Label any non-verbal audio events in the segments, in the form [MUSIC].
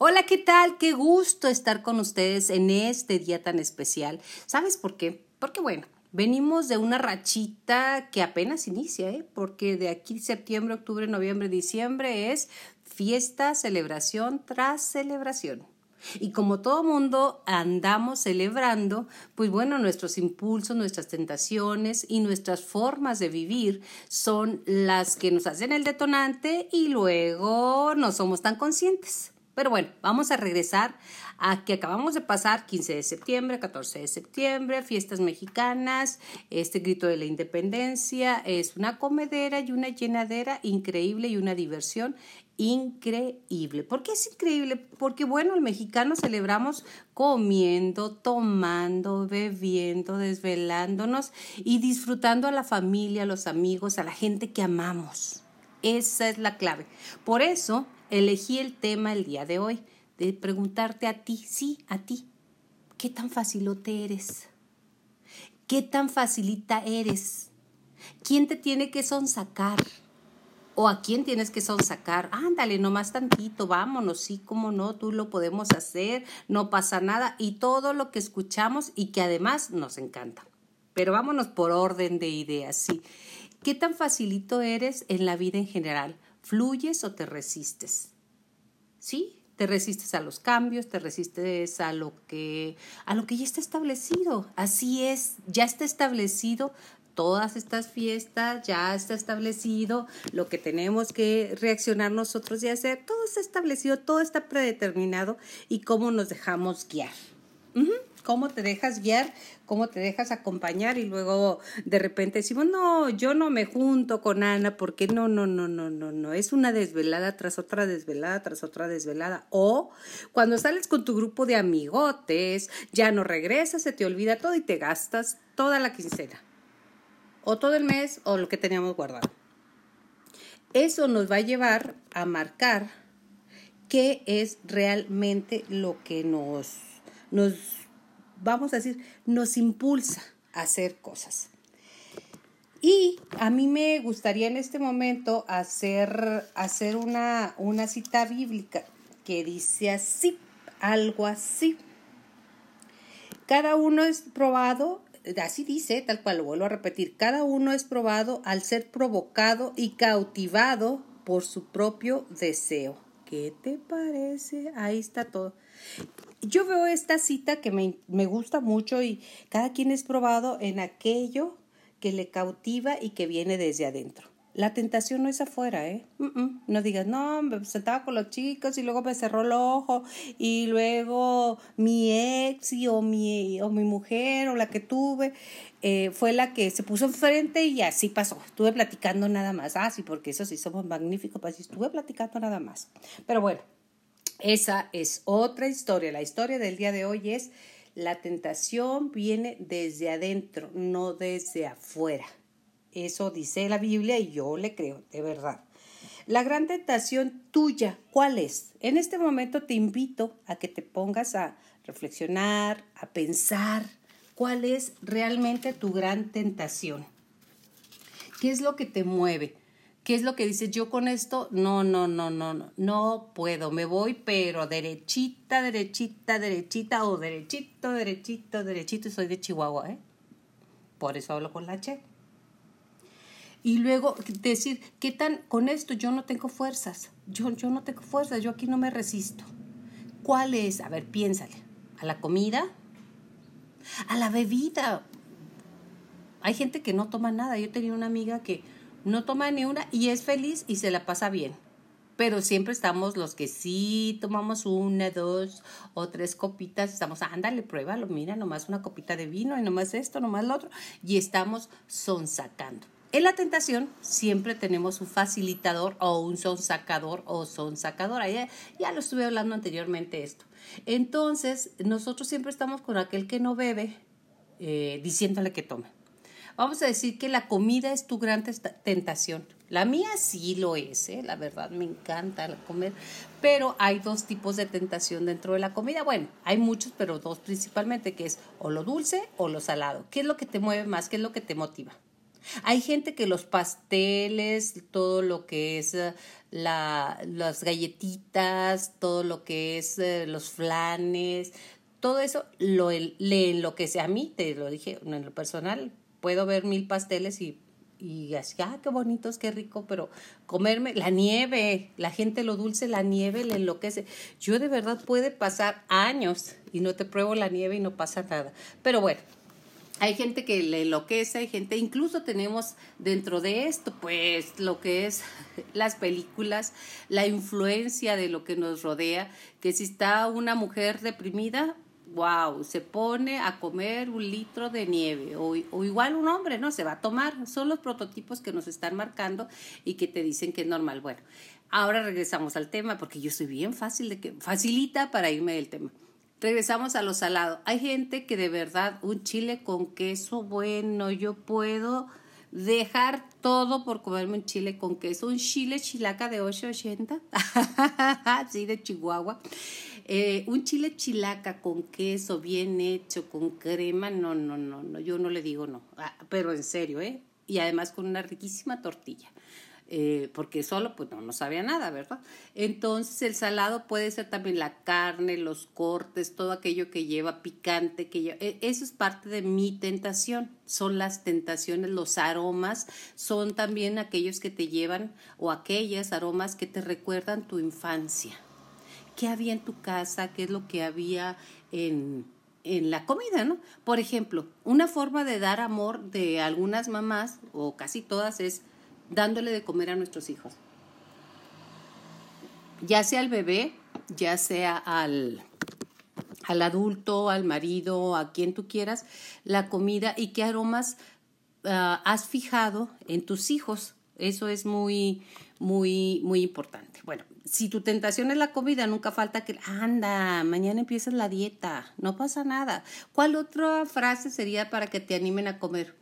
Hola, ¿qué tal? Qué gusto estar con ustedes en este día tan especial. ¿Sabes por qué? Porque bueno, venimos de una rachita que apenas inicia, ¿eh? Porque de aquí septiembre, octubre, noviembre, diciembre es fiesta, celebración tras celebración. Y como todo mundo andamos celebrando, pues bueno, nuestros impulsos, nuestras tentaciones y nuestras formas de vivir son las que nos hacen el detonante y luego no somos tan conscientes. Pero bueno, vamos a regresar a que acabamos de pasar 15 de septiembre, 14 de septiembre, fiestas mexicanas, este grito de la independencia, es una comedera y una llenadera increíble y una diversión increíble. ¿Por qué es increíble? Porque bueno, el mexicano celebramos comiendo, tomando, bebiendo, desvelándonos y disfrutando a la familia, a los amigos, a la gente que amamos. Esa es la clave. Por eso elegí el tema el día de hoy, de preguntarte a ti, sí, a ti, ¿qué tan facilote eres? ¿Qué tan facilita eres? ¿Quién te tiene que sonsacar? ¿O a quién tienes que sonsacar? Ándale, nomás tantito, vámonos, sí, cómo no, tú lo podemos hacer, no pasa nada, y todo lo que escuchamos y que además nos encanta. Pero vámonos por orden de ideas, sí. ¿Qué tan facilito eres en la vida en general? ¿Fluyes o te resistes? ¿Sí? Te resistes a los cambios, te resistes a lo que a lo que ya está establecido. Así es, ya está establecido todas estas fiestas, ya está establecido lo que tenemos que reaccionar nosotros y hacer, todo está establecido, todo está predeterminado y cómo nos dejamos guiar cómo te dejas guiar, cómo te dejas acompañar y luego de repente decimos, no, yo no me junto con Ana porque no, no, no, no, no, no, es una desvelada tras otra desvelada tras otra desvelada. O cuando sales con tu grupo de amigotes, ya no regresas, se te olvida todo y te gastas toda la quincena. O todo el mes o lo que teníamos guardado. Eso nos va a llevar a marcar qué es realmente lo que nos, nos vamos a decir, nos impulsa a hacer cosas. Y a mí me gustaría en este momento hacer, hacer una, una cita bíblica que dice así, algo así. Cada uno es probado, así dice, tal cual lo vuelvo a repetir, cada uno es probado al ser provocado y cautivado por su propio deseo. ¿Qué te parece? Ahí está todo yo veo esta cita que me, me, gusta mucho y cada quien es probado en aquello que le cautiva y que viene desde adentro. La tentación no es afuera, ¿eh? No digas, no, me sentaba con los chicos y luego me cerró el ojo y luego mi ex y, o, mi, o mi mujer o la que tuve eh, fue la que se puso enfrente y así pasó. Estuve platicando nada más. Ah, sí, porque eso sí somos magníficos, pues estuve platicando nada más. Pero bueno, esa es otra historia. La historia del día de hoy es la tentación viene desde adentro, no desde afuera. Eso dice la Biblia y yo le creo, de verdad. La gran tentación tuya, ¿cuál es? En este momento te invito a que te pongas a reflexionar, a pensar cuál es realmente tu gran tentación. ¿Qué es lo que te mueve? ¿Qué es lo que dices? Yo con esto, no, no, no, no, no, no puedo, me voy, pero derechita, derechita, derechita, o derechito, derechito, derechito, y soy de Chihuahua, ¿eh? Por eso hablo con la Che. Y luego decir, ¿qué tan, con esto yo no tengo fuerzas? Yo, yo no tengo fuerzas, yo aquí no me resisto. ¿Cuál es? A ver, piénsale. ¿A la comida? ¿A la bebida? Hay gente que no toma nada. Yo tenía una amiga que no toma ni una y es feliz y se la pasa bien. Pero siempre estamos los que sí tomamos una, dos o tres copitas, estamos, ándale, pruébalo, mira, nomás una copita de vino y nomás esto, nomás lo otro, y estamos sonsacando. En la tentación siempre tenemos un facilitador o un sonsacador o sonsacadora. Ya, ya lo estuve hablando anteriormente esto. Entonces, nosotros siempre estamos con aquel que no bebe eh, diciéndole que tome. Vamos a decir que la comida es tu gran tentación. La mía sí lo es, ¿eh? la verdad me encanta comer, pero hay dos tipos de tentación dentro de la comida. Bueno, hay muchos, pero dos principalmente, que es o lo dulce o lo salado. ¿Qué es lo que te mueve más? ¿Qué es lo que te motiva? Hay gente que los pasteles, todo lo que es eh, la, las galletitas, todo lo que es eh, los flanes, todo eso lo, le enloquece. A mí, te lo dije en lo personal, puedo ver mil pasteles y, y así, ah, qué bonitos, qué rico, pero comerme la nieve, la gente lo dulce, la nieve le enloquece. Yo de verdad puede pasar años y no te pruebo la nieve y no pasa nada. Pero bueno, hay gente que le enloquece, hay gente, incluso tenemos dentro de esto, pues lo que es [LAUGHS] las películas, la influencia de lo que nos rodea, que si está una mujer deprimida, wow, se pone a comer un litro de nieve o, igual un hombre, ¿no? Se va a tomar. Son los prototipos que nos están marcando y que te dicen que es normal. Bueno, ahora regresamos al tema porque yo soy bien fácil de que, facilita para irme del tema. Regresamos a lo salado. Hay gente que de verdad un chile con queso, bueno, yo puedo dejar todo por comerme un chile con queso, un chile chilaca de 880, [LAUGHS] sí, de Chihuahua. Eh, un chile chilaca con queso bien hecho, con crema, no, no, no, no, yo no le digo no, ah, pero en serio, ¿eh? Y además con una riquísima tortilla. Eh, porque solo pues no, no sabía nada, ¿verdad? Entonces el salado puede ser también la carne, los cortes, todo aquello que lleva picante, que lleva, e, eso es parte de mi tentación, son las tentaciones, los aromas, son también aquellos que te llevan o aquellas aromas que te recuerdan tu infancia. ¿Qué había en tu casa? ¿Qué es lo que había en, en la comida, ¿no? Por ejemplo, una forma de dar amor de algunas mamás, o casi todas, es dándole de comer a nuestros hijos. Ya sea al bebé, ya sea al, al adulto, al marido, a quien tú quieras, la comida y qué aromas ah, has fijado en tus hijos. Eso es muy, muy, muy importante. Bueno, si tu tentación es la comida, nunca falta que, anda, mañana empiezas la dieta, no pasa nada. ¿Cuál otra frase sería para que te animen a comer?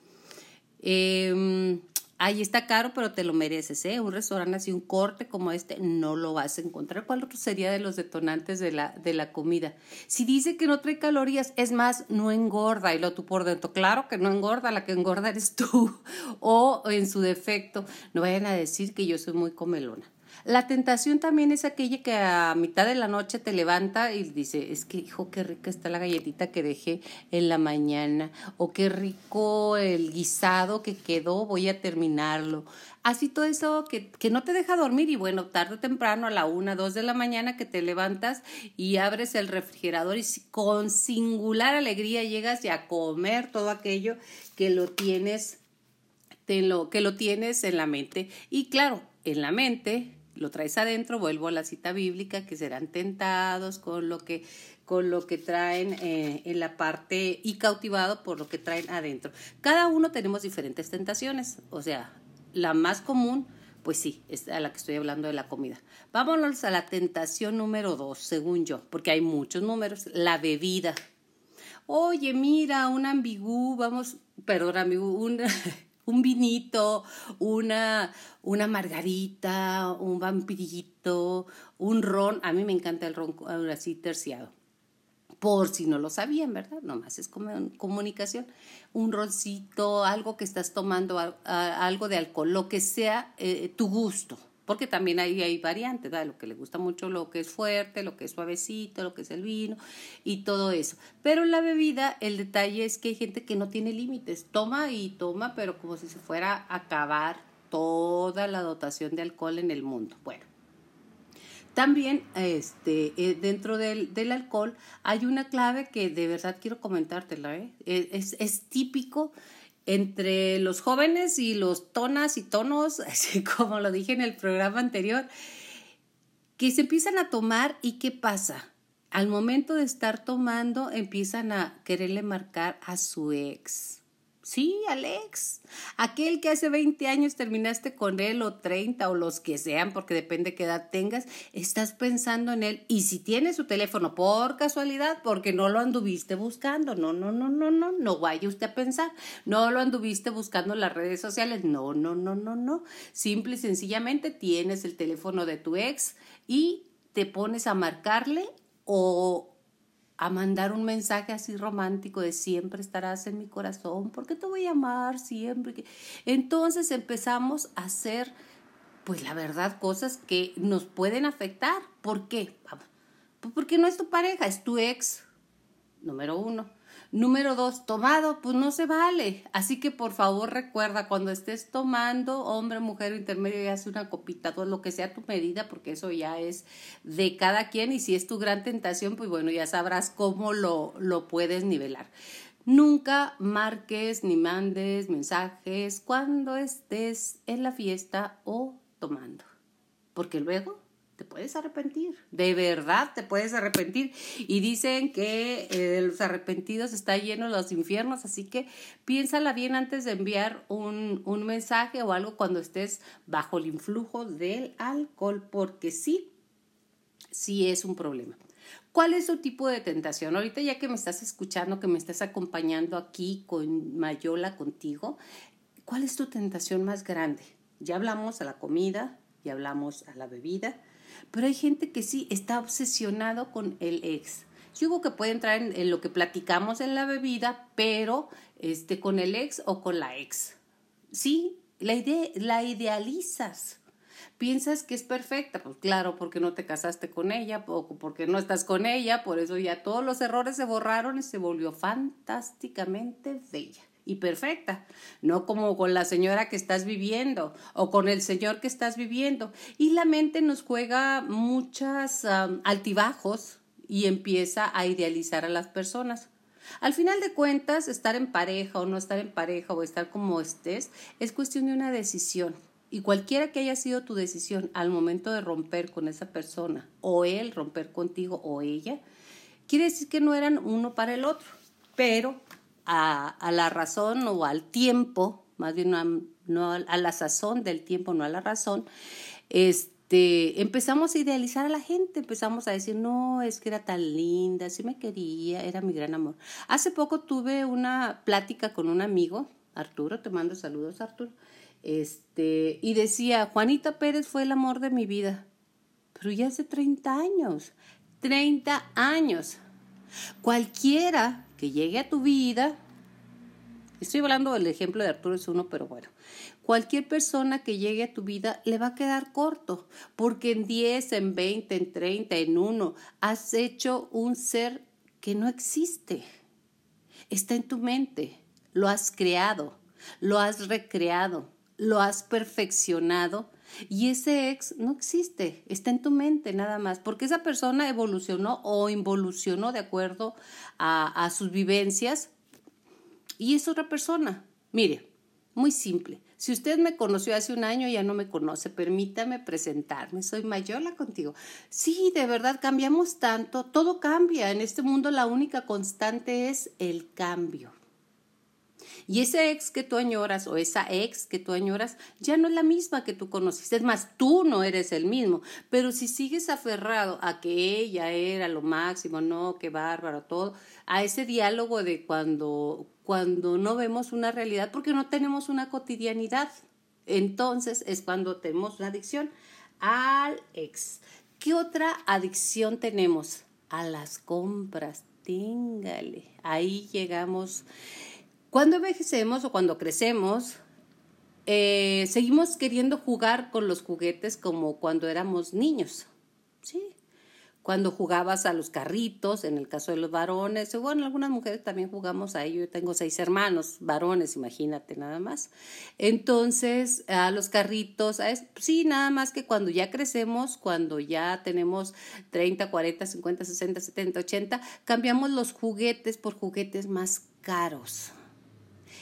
Eh, Ahí está caro, pero te lo mereces, ¿eh? Un restaurante así, un corte como este, no lo vas a encontrar. ¿Cuál otro sería de los detonantes de la, de la comida? Si dice que no trae calorías, es más, no engorda. Y lo tú por dentro, claro que no engorda, la que engorda eres tú. [LAUGHS] o en su defecto, no vayan a decir que yo soy muy comelona. La tentación también es aquella que a mitad de la noche te levanta y dice, es que hijo, qué rica está la galletita que dejé en la mañana, o qué rico el guisado que quedó, voy a terminarlo. Así todo eso que, que no te deja dormir y bueno, tarde o temprano a la una, dos de la mañana que te levantas y abres el refrigerador y con singular alegría llegas y a comer todo aquello que lo tienes, te lo, que lo tienes en la mente. Y claro, en la mente lo traes adentro, vuelvo a la cita bíblica, que serán tentados con lo que, con lo que traen eh, en la parte y cautivado por lo que traen adentro. Cada uno tenemos diferentes tentaciones, o sea, la más común, pues sí, es a la que estoy hablando de la comida. Vámonos a la tentación número dos, según yo, porque hay muchos números, la bebida. Oye, mira, un ambigú, vamos, perdón, ambigú, un, [LAUGHS] un vinito, una, una margarita, un vampirito, un ron. A mí me encanta el ron así terciado. Por si no lo sabían, ¿verdad? Nomás es comunicación. Un roncito, algo que estás tomando, algo de alcohol, lo que sea eh, tu gusto porque también hay, hay variantes, ¿verdad? lo que le gusta mucho, lo que es fuerte, lo que es suavecito, lo que es el vino y todo eso. Pero en la bebida, el detalle es que hay gente que no tiene límites, toma y toma, pero como si se fuera a acabar toda la dotación de alcohol en el mundo. Bueno. También este, eh, dentro del, alcohol hay una clave que de verdad quiero comentártela. ¿eh? Es típico entre los jóvenes y los tonas y tonos, [LAUGHS] así como lo dije en el programa anterior, que se empiezan a tomar y ¿qué pasa? Al momento de estar tomando empiezan a quererle marcar a su ex Sí, Alex. Aquel que hace 20 años terminaste con él o 30 o los que sean, porque depende qué edad tengas, estás pensando en él. Y si tienes su teléfono por casualidad, porque no lo anduviste buscando, no, no, no, no, no, no vaya usted a pensar, no lo anduviste buscando en las redes sociales, no, no, no, no, no. Simple y sencillamente tienes el teléfono de tu ex y te pones a marcarle o a mandar un mensaje así romántico de siempre estarás en mi corazón, porque te voy a amar siempre. Entonces empezamos a hacer, pues la verdad, cosas que nos pueden afectar. ¿Por qué? Pues porque no es tu pareja, es tu ex, número uno. Número dos, tomado, pues no se vale. Así que por favor recuerda, cuando estés tomando, hombre, mujer, intermedio, y hace una copita, todo lo que sea tu medida, porque eso ya es de cada quien. Y si es tu gran tentación, pues bueno, ya sabrás cómo lo, lo puedes nivelar. Nunca marques ni mandes mensajes cuando estés en la fiesta o tomando, porque luego te puedes arrepentir, de verdad te puedes arrepentir. Y dicen que eh, los arrepentidos está lleno los infiernos, así que piénsala bien antes de enviar un, un mensaje o algo cuando estés bajo el influjo del alcohol, porque sí, sí es un problema. ¿Cuál es tu tipo de tentación? Ahorita ya que me estás escuchando, que me estás acompañando aquí con Mayola contigo, ¿cuál es tu tentación más grande? Ya hablamos a la comida, ya hablamos a la bebida, pero hay gente que sí está obsesionado con el ex. Yo digo que puede entrar en, lo que platicamos en la bebida, pero este, con el ex o con la ex. Sí, la, la idealizas. Piensas que es perfecta, pues claro, porque no te casaste con ella, o porque no estás con ella, por eso ya todos los errores se borraron y se volvió fantásticamente bella y perfecta, no como con la señora que estás viviendo o con el señor que estás viviendo. Y la mente nos juega muchas altibajos y empieza a idealizar a las personas. Al final de cuentas, estar en pareja o no estar en pareja o estar como estés es cuestión de una decisión. Y cualquiera que haya sido tu decisión al momento de romper con esa persona o él romper contigo o ella, quiere decir que no eran uno para el otro. Pero a, la razón o al tiempo, más bien no a, la sazón del tiempo, no a la razón, este, empezamos a idealizar a la gente, empezamos a decir, no, es que era tan linda, sí me quería, era mi gran amor. Hace poco tuve una plática con un amigo, Arturo, te mando saludos, Arturo, este, y decía, Juanita Pérez fue el amor de mi vida, pero ya hace 30 años, 30 años. Cualquiera que llegue a tu vida, estoy hablando del ejemplo de Arturo es uno, pero bueno, cualquier persona que llegue a tu vida le va a quedar corto, porque en 10, en 20, en 30, en 1, has hecho un ser que no existe. Está en tu mente, lo has creado, lo has recreado, lo has perfeccionado y ese ex no existe, está en tu mente nada más, porque esa persona evolucionó o involucionó de acuerdo a, a sus vivencias y es otra persona. Mire, muy simple. Si usted me conoció hace un año, ya no me conoce. Permítame presentarme. Soy Mayola contigo. Sí, de verdad, cambiamos tanto. Todo cambia. En este mundo la única constante es el cambio. Y ese ex que tú añoras o esa ex que tú añoras ya no es la misma que tú conociste. Es más, tú no eres el mismo. Pero si sigues aferrado a que ella era lo máximo, no, qué bárbaro, todo, a ese diálogo de cuando, cuando no vemos una realidad porque no tenemos una cotidianidad. Entonces es cuando tenemos una adicción al ex. ¿Qué otra adicción tenemos? A las compras. Téngale. Ahí llegamos. Cuando envejecemos o cuando crecemos, eh, seguimos queriendo jugar con los juguetes como cuando éramos niños. Sí. Cuando jugabas a los carritos, en el caso de los varones, bueno, algunas mujeres también jugamos a ello. Yo tengo seis hermanos, varones, imagínate nada más. Entonces, a los carritos, sí, nada más que cuando ya crecemos, cuando ya tenemos 30, 40, 50, 60, 70, 80, cambiamos los juguetes por juguetes más caros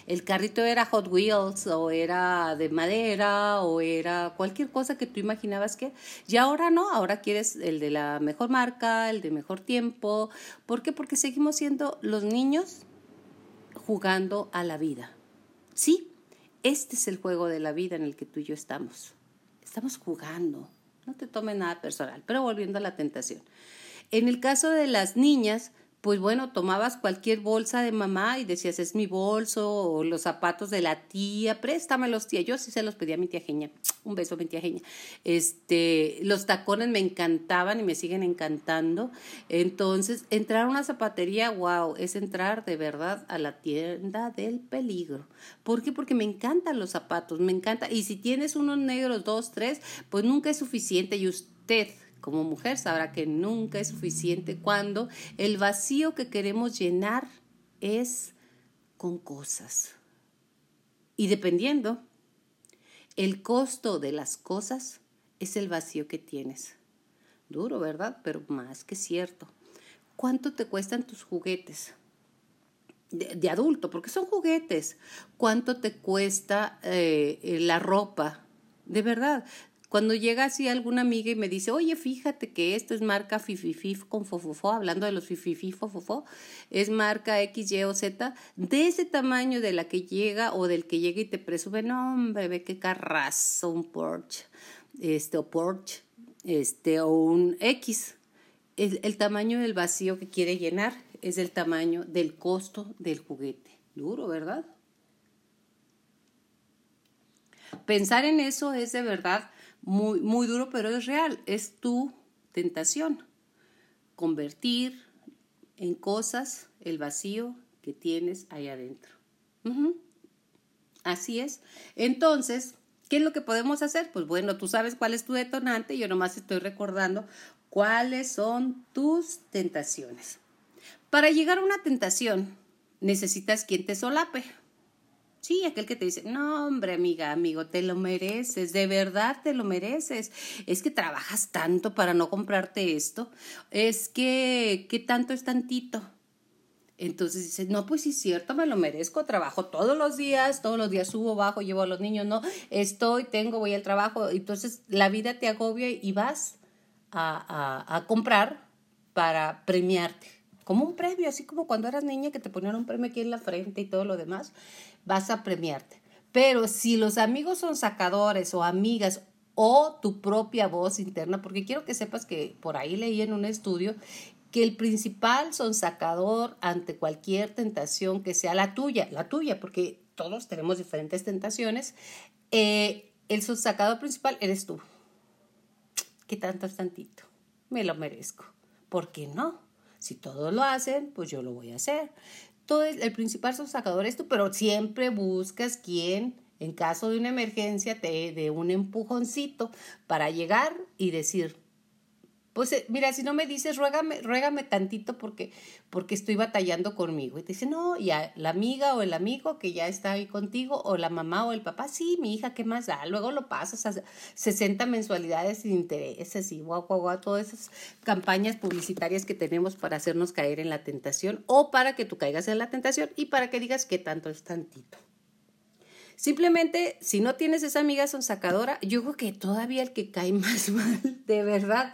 el carrito era Hot Wheels o era de madera o era cualquier cosa que tú imaginabas que. Y ahora no, ahora quieres el de la mejor marca, el de mejor tiempo. ¿Por qué? Porque seguimos siendo los niños jugando a la vida. Sí, este es el juego de la vida en el que tú y yo estamos. Estamos jugando. No te tome nada personal, pero volviendo a la tentación. En el caso de las niñas, pues bueno, tomabas cualquier bolsa de mamá y decías, es mi bolso, o los zapatos de la tía, préstamelos, tía. Yo sí se los pedía a mi tía Genia. Un beso, mi tía Genia. Este, los tacones me encantaban y me siguen encantando. Entonces, entrar a una zapatería, wow, es entrar de verdad a la tienda del peligro. ¿Por qué? Porque me encantan los zapatos, me encanta. Y si tienes unos negros, dos, tres, pues nunca es suficiente y usted como mujer sabrá que nunca es suficiente cuando el vacío que queremos llenar es con cosas. Y dependiendo, el costo de las cosas es el vacío que tienes. Duro, ¿verdad? Pero más que cierto. ¿Cuánto te cuestan tus juguetes? De, adulto, porque son juguetes. ¿Cuánto te cuesta eh, la ropa? De verdad, cuando llega así alguna amiga y me dice, oye, fíjate que esto es marca Fififif con Fofofo, hablando de los Fififif Fofofo, es marca X, Y o Z, de ese tamaño de la que llega o del que llega y te presume, no, hombre, ve qué carrazo, un Porsche, este, o Porsche, este, o un X. El, el tamaño del vacío que quiere llenar es el tamaño del costo del juguete. Duro, ¿verdad? Pensar en eso es de verdad muy, muy duro, pero es real, es tu tentación. Convertir en cosas el vacío que tienes ahí adentro. Así es. Entonces, ¿qué es lo que podemos hacer? Pues bueno, tú sabes cuál es tu detonante, yo nomás estoy recordando cuáles son tus tentaciones. Para llegar a una tentación, necesitas quien te solape. Sí, aquel que te dice, no, hombre, amiga, amigo, te lo mereces, de verdad te lo mereces. Es que trabajas tanto para no comprarte esto. Es que, ¿qué tanto es tantito? Entonces dices, no, pues sí es cierto, me lo merezco, trabajo todos los días, todos los días subo, bajo, llevo a los niños, no, estoy, tengo, voy al trabajo. Entonces la vida te agobia y vas a, a, a comprar para premiarte como un premio, así como cuando eras niña que te ponían un premio aquí en la frente y todo lo demás, vas a premiarte. Pero si los amigos son sacadores o amigas o tu propia voz interna, porque quiero que sepas que por ahí leí en un estudio que el principal son sacador ante cualquier tentación que sea la tuya, la tuya, porque todos tenemos diferentes tentaciones, eh, el sonsacador principal eres tú. ¿Qué tanto es tantito? Me lo merezco. ¿Por qué no? Si todos lo hacen, pues yo lo voy a hacer. Todo el principal sacador es tú, pero siempre buscas quien, en caso de una emergencia, te dé un empujoncito para llegar y decir, pues eh, mira, si no me dices, ruégame, ruégame tantito porque, porque estoy batallando conmigo. Y te dice, no, ya la amiga o el amigo que ya está ahí contigo, o la mamá o el papá, sí, mi hija, ¿qué más da? Luego lo pasas a 60 mensualidades sin intereses y guau, guau, guau, todas esas campañas publicitarias que tenemos para hacernos caer en la tentación o para que tú caigas en la tentación y para que digas que tanto es tantito. Simplemente, si no tienes esa amiga sonsacadora, yo creo que todavía el que cae [LAUGHS] más mal, de verdad,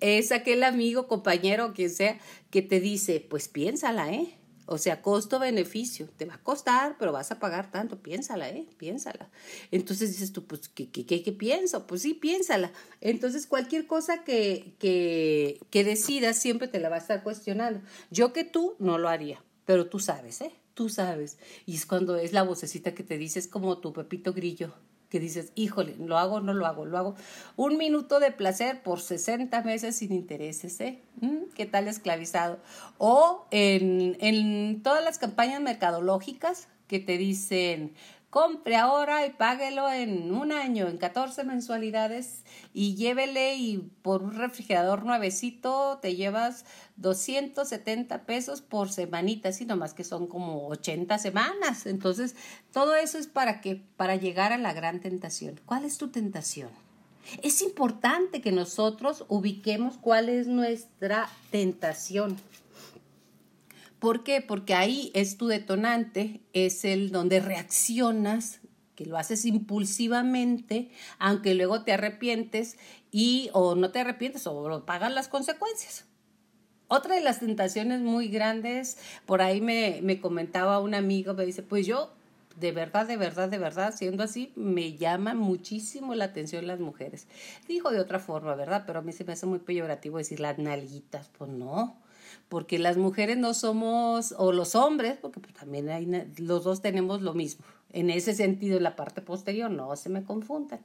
es aquel amigo, compañero, quien sea, que te dice, pues piénsala, ¿eh? O sea, costo-beneficio. Te va a costar, pero vas a pagar tanto. Piénsala, ¿eh? Piénsala. Entonces dices tú, pues, ¿qué, qué, qué, pienso? Pues sí, piénsala. Entonces, cualquier cosa que, que, que decidas siempre te la va a estar cuestionando. Yo que tú no lo haría, pero tú sabes, ¿eh? Tú sabes. Y es cuando es la vocecita que te dice, es como tu Pepito Grillo, que dices, híjole, lo hago, no lo hago, lo hago. Un minuto de placer por 60 meses sin intereses, ¿eh? Mm, ¿Qué tal esclavizado? O en, en todas las campañas mercadológicas que te dicen, compre ahora y páguelo en un año, en 14 mensualidades y llévele y por un refrigerador nuevecito te llevas 270 pesos por semanita, sino más que son como 80 semanas. Entonces, todo eso es para que para llegar a la gran tentación. ¿Cuál es tu tentación? Es importante que nosotros ubiquemos cuál es nuestra tentación. ¿Por qué? Porque ahí es tu detonante, es el donde reaccionas, que lo haces impulsivamente, aunque luego te arrepientes y o no te arrepientes o pagas las consecuencias. Otra de las tentaciones muy grandes, por ahí me, me comentaba un amigo, me dice, pues yo de verdad, de verdad, de verdad, siendo así, me llama muchísimo la atención las mujeres. Dijo de otra forma, ¿verdad? Pero a mí se me hace muy peyorativo decir las nalguitas. Pues no, porque las mujeres no somos, o los hombres, porque pues también hay, los dos tenemos lo mismo. En ese sentido, en la parte posterior, no se me confundan.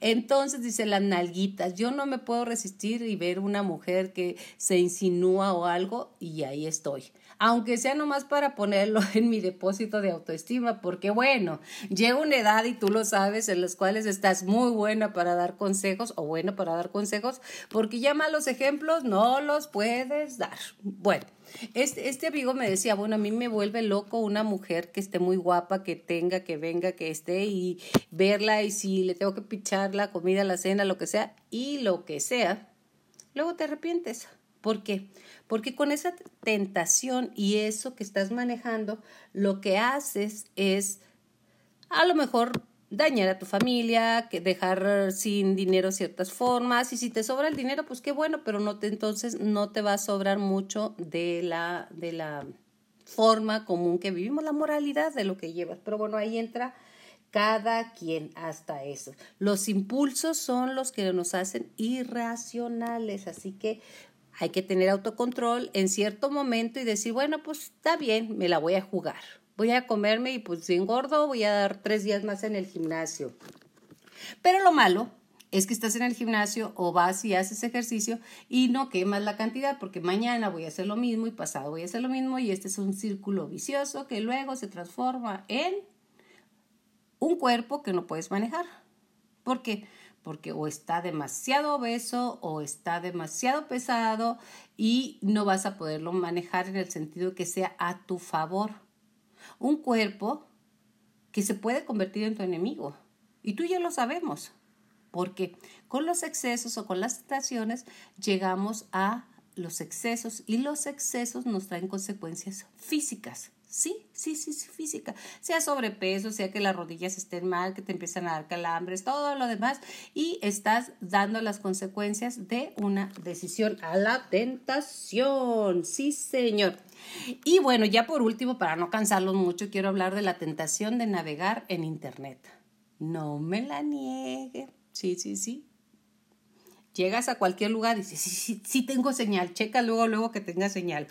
Entonces, dice las nalguitas, yo no me puedo resistir y ver una mujer que se insinúa o algo y ahí estoy aunque sea nomás para ponerlo [LAUGHS] en mi depósito de autoestima, porque bueno, llega una edad y tú lo sabes en las cuales estás muy buena para dar consejos o bueno para dar consejos, porque ya malos ejemplos no los puedes dar. Bueno. Este, este amigo me decía, bueno, a mí me vuelve loco una mujer que esté muy guapa, que tenga, que venga, que esté y verla y si le tengo que pichar la comida, la cena, lo que sea, y lo que sea, luego te arrepientes. ¿Por qué? Porque con esa tentación y eso que estás manejando, lo que haces es a lo mejor dañar a tu familia, que dejar sin dinero ciertas formas y si te sobra el dinero, pues qué bueno, pero no te entonces no te va a sobrar mucho de la de la forma común que vivimos, la moralidad de lo que llevas. Pero bueno, ahí entra cada quien hasta eso. Los impulsos son los que nos hacen irracionales, así que hay que tener autocontrol en cierto momento y decir, bueno, pues está bien, me la voy a jugar. Voy a comerme y pues si engordo voy a dar tres días más en el gimnasio. Pero lo malo es que estás en el gimnasio o vas y haces ejercicio y no quemas la cantidad porque mañana voy a hacer lo mismo y pasado voy a hacer lo mismo y este es un círculo vicioso que luego se transforma en un cuerpo que no puedes manejar. ¿Por qué? Porque o está demasiado obeso o está demasiado pesado y no vas a poderlo manejar en el sentido que sea a tu favor. Un cuerpo que se puede convertir en tu enemigo. Y tú ya lo sabemos, porque con los excesos o con las tentaciones llegamos a los excesos y los excesos nos traen consecuencias físicas. Sí, sí, sí, sí, física. Sea sobrepeso, sea que las rodillas estén mal, que te empiezan a dar calambres, todo lo demás. Y estás dando las consecuencias de una decisión a la tentación. Sí, señor. Y bueno, ya por último, para no cansarlos mucho, quiero hablar de la tentación de navegar en Internet. No me la niegue. Sí, sí, sí. Llegas a cualquier lugar y dices, sí, sí, sí tengo señal, checa luego, luego que tenga señal.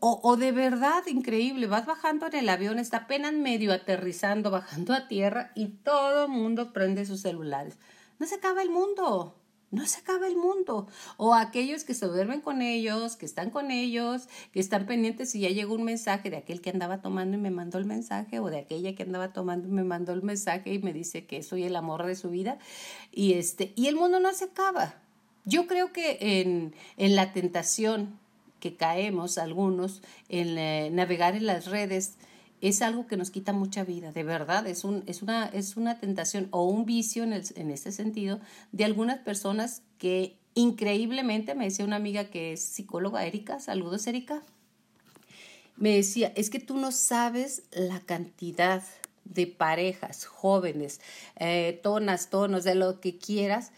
O, o de verdad, increíble, vas bajando en el avión, está apenas medio aterrizando, bajando a tierra y todo el mundo prende sus celulares. No se acaba el mundo, no se acaba el mundo. O aquellos que se duermen con ellos, que están con ellos, que están pendientes si ya llegó un mensaje de aquel que andaba tomando y me mandó el mensaje, o de aquella que andaba tomando y me mandó el mensaje y me dice que soy el amor de su vida. Y, este, y el mundo no se acaba. Yo creo que en, en la tentación que caemos algunos en eh, navegar en las redes es algo que nos quita mucha vida, de verdad, es, un, es, una, es una tentación o un vicio en, el, en ese sentido de algunas personas que increíblemente, me decía una amiga que es psicóloga, Erika, saludos Erika, me decía, es que tú no sabes la cantidad de parejas jóvenes, eh, tonas, tonos, de lo que quieras,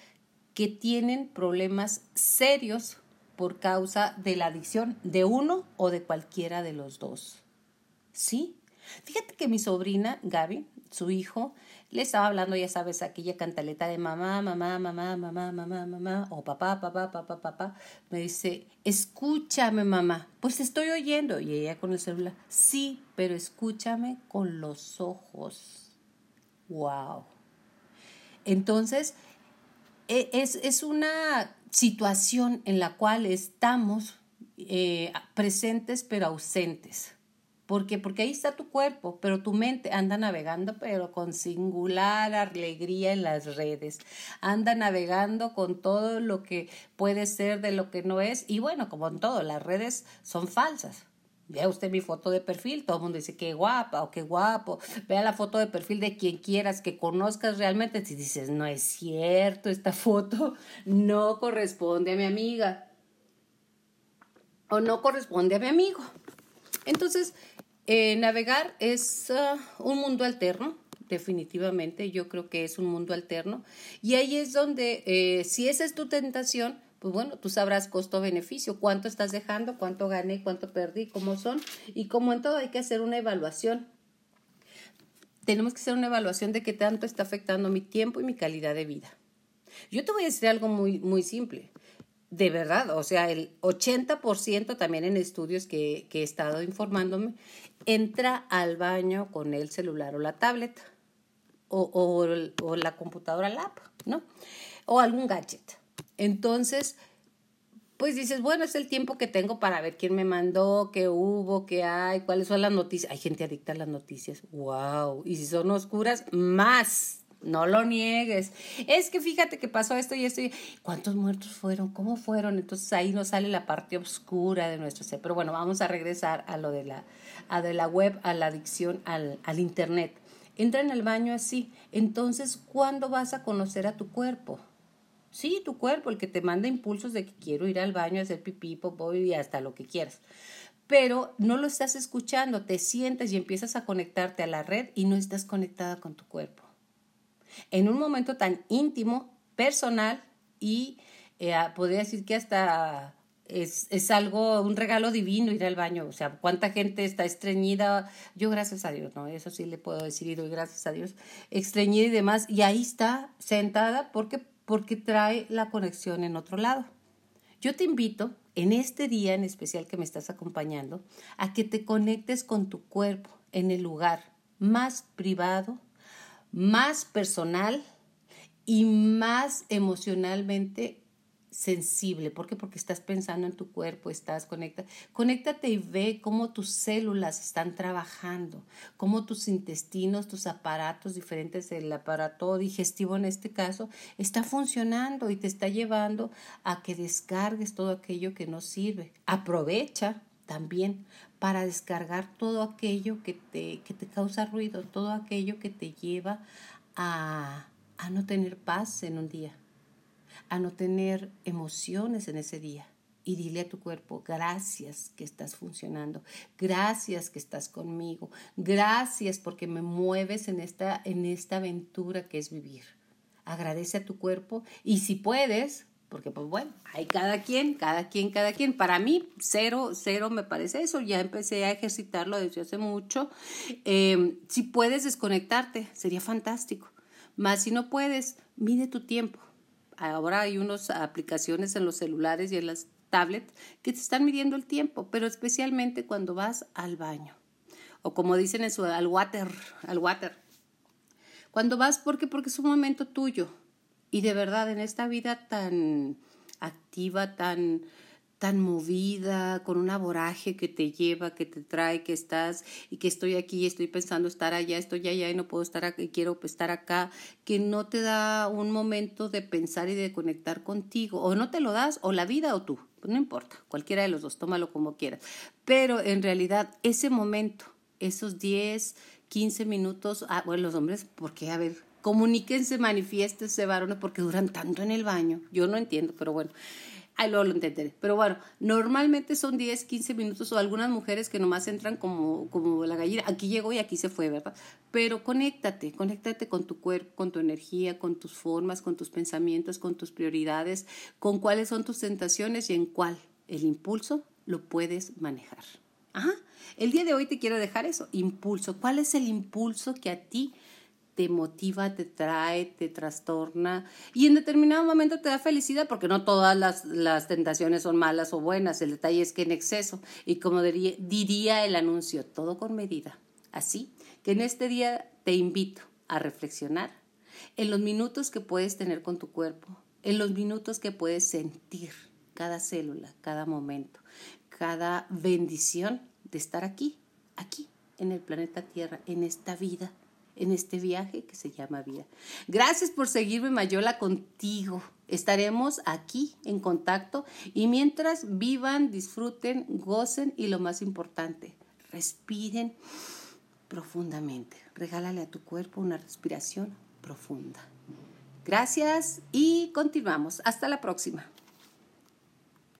que tienen problemas serios por causa de la adicción de uno o de cualquiera de los dos. ¿Sí? Fíjate que mi sobrina, Gaby, su hijo, le estaba hablando, ya sabes, aquella cantaleta de mamá, mamá, mamá, mamá, mamá, mamá, o papá, papá, papá, papá. Me dice, escúchame, mamá. Pues estoy oyendo. Y ella con el celular, sí, pero escúchame con los ojos. Wow. Entonces, e, es, una situación en la cual estamos eh, presentes pero ausentes. ¿Por qué? Porque ahí está tu cuerpo, pero tu mente anda navegando, pero con singular alegría en las redes. Anda navegando con todo lo que puede ser de lo que no es. Y bueno, como en todo, las redes son falsas. Vea usted mi foto de perfil, todo el mundo dice qué guapa o qué guapo. Vea la foto de perfil de quien quieras que conozcas realmente. Si dices, no es cierto, esta [LAUGHS] foto no corresponde a mi amiga o no corresponde a mi amigo. Entonces, eh, navegar es ah, un mundo alterno, definitivamente. Yo creo que es un mundo alterno. Y ahí es donde, eh, si esa es tu tentación, pues bueno, tú sabrás costo-beneficio, cuánto estás dejando, cuánto gané, cuánto perdí, cómo son, y como en todo hay que hacer una evaluación. Tenemos que hacer una evaluación de qué tanto está afectando mi tiempo y mi calidad de vida. Yo te voy a decir algo muy, muy simple. de verdad, o sea, el 80% también en estudios que, que he estado informándome, entra al baño con el celular o la tablet o, o, o la computadora lap, ¿no? O algún gadget. Entonces, pues dices, bueno, es el tiempo que tengo para ver quién me mandó, qué hubo, qué hay, cuáles son las noticias. Hay gente adicta a las noticias. ¡Wow! Y si son oscuras, más. No lo niegues. Es que fíjate que pasó esto y esto. Y... ¿Cuántos muertos fueron? ¿Cómo fueron? Entonces ahí nos sale la parte oscura de nuestro ser. Pero bueno, vamos a regresar a lo de la, a de la web, a la adicción al, al Internet. Entra en el baño así. Entonces, ¿cuándo vas a conocer a tu cuerpo? Sí, tu cuerpo, el que te manda impulsos de que quiero ir al baño hacer pipí, popó y hasta lo que quieras. Pero no lo estás escuchando, te sientas y empiezas a conectarte a la red y no estás conectada con tu cuerpo. En un momento tan íntimo, personal y eh, podría decir que hasta es, es, algo, un regalo divino ir al baño. O sea, cuánta gente está estreñida. Yo, gracias a Dios, ¿no? Eso sí le puedo decir y doy gracias a Dios. Estreñida y demás. Y ahí está sentada porque porque trae la conexión en otro lado. Yo te invito, en este día en especial que me estás acompañando, a que te conectes con tu cuerpo en el lugar más privado, más personal y más emocionalmente sensible. ¿Por qué? Porque estás pensando en tu cuerpo, estás conectado. Conéctate y ve cómo tus células están trabajando, cómo tus intestinos, tus aparatos diferentes, el aparato digestivo en este caso, está funcionando y te está llevando a que descargues todo aquello que no sirve. Aprovecha también para descargar todo aquello que te, que te causa ruido, todo aquello que te lleva a, a no tener paz en un día a no tener emociones en ese día. Y dile a tu cuerpo, gracias que estás funcionando, gracias que estás conmigo, gracias porque me mueves en esta, en esta aventura que es vivir. Agradece a tu cuerpo y si puedes, porque pues bueno, hay cada quien, cada quien, cada quien. Para mí, cero, cero me parece eso. Ya empecé a ejercitarlo desde hace mucho. Em, si puedes desconectarte, sería fantástico. Más si no puedes, mide tu tiempo ahora hay unas aplicaciones en los celulares y en las tablets que te están midiendo el tiempo, pero especialmente cuando vas al baño. O como dicen en su, al water, al water. Cuando vas, ¿por qué? Porque es un momento tuyo. Y de verdad, en esta vida tan activa, tan, tan movida, con una voraje que te lleva, que te trae, que estás y que estoy aquí, estoy pensando estar allá, estoy allá y no puedo estar aquí, quiero estar acá, que no te da un momento de pensar y de conectar contigo, o no te lo das, o la vida o tú, pues no importa, cualquiera de los dos, tómalo como quieras. Pero en realidad ese momento, esos 10, 15 minutos, ah, bueno, los hombres, ¿por qué? A ver, comuníquense, manifiéstense, varones, porque duran tanto en el baño. Yo no entiendo, pero bueno. Ahí luego lo entenderé. Pero bueno, normalmente son 10, 15 minutos o algunas mujeres que nomás entran como, como la gallina. Aquí llegó y aquí se fue, ¿verdad? Pero conéctate, conéctate con tu cuerpo, con tu energía, con tus formas, con tus pensamientos, con tus prioridades, con cuáles son tus tentaciones y en cuál el impulso lo puedes manejar. Ajá. El día de hoy te quiero dejar eso, impulso. ¿Cuál es el impulso que a ti te motiva, te trae, te trastorna y en determinado momento te da felicidad porque no todas las, tentaciones son malas o buenas, el detalle es que en exceso y como diría, diría el anuncio, todo con medida. Así que en este día te invito a reflexionar en los minutos que puedes tener con tu cuerpo, en los minutos que puedes sentir cada célula, cada momento, cada bendición de estar aquí, aquí, en el planeta Tierra, en esta vida en este viaje que se llama vida. Gracias por seguirme, Mayola, contigo. Estaremos aquí en contacto y mientras vivan, disfruten, gocen y lo más importante, respiren profundamente. Regálale a tu cuerpo una respiración profunda. Gracias y continuamos. Hasta la próxima.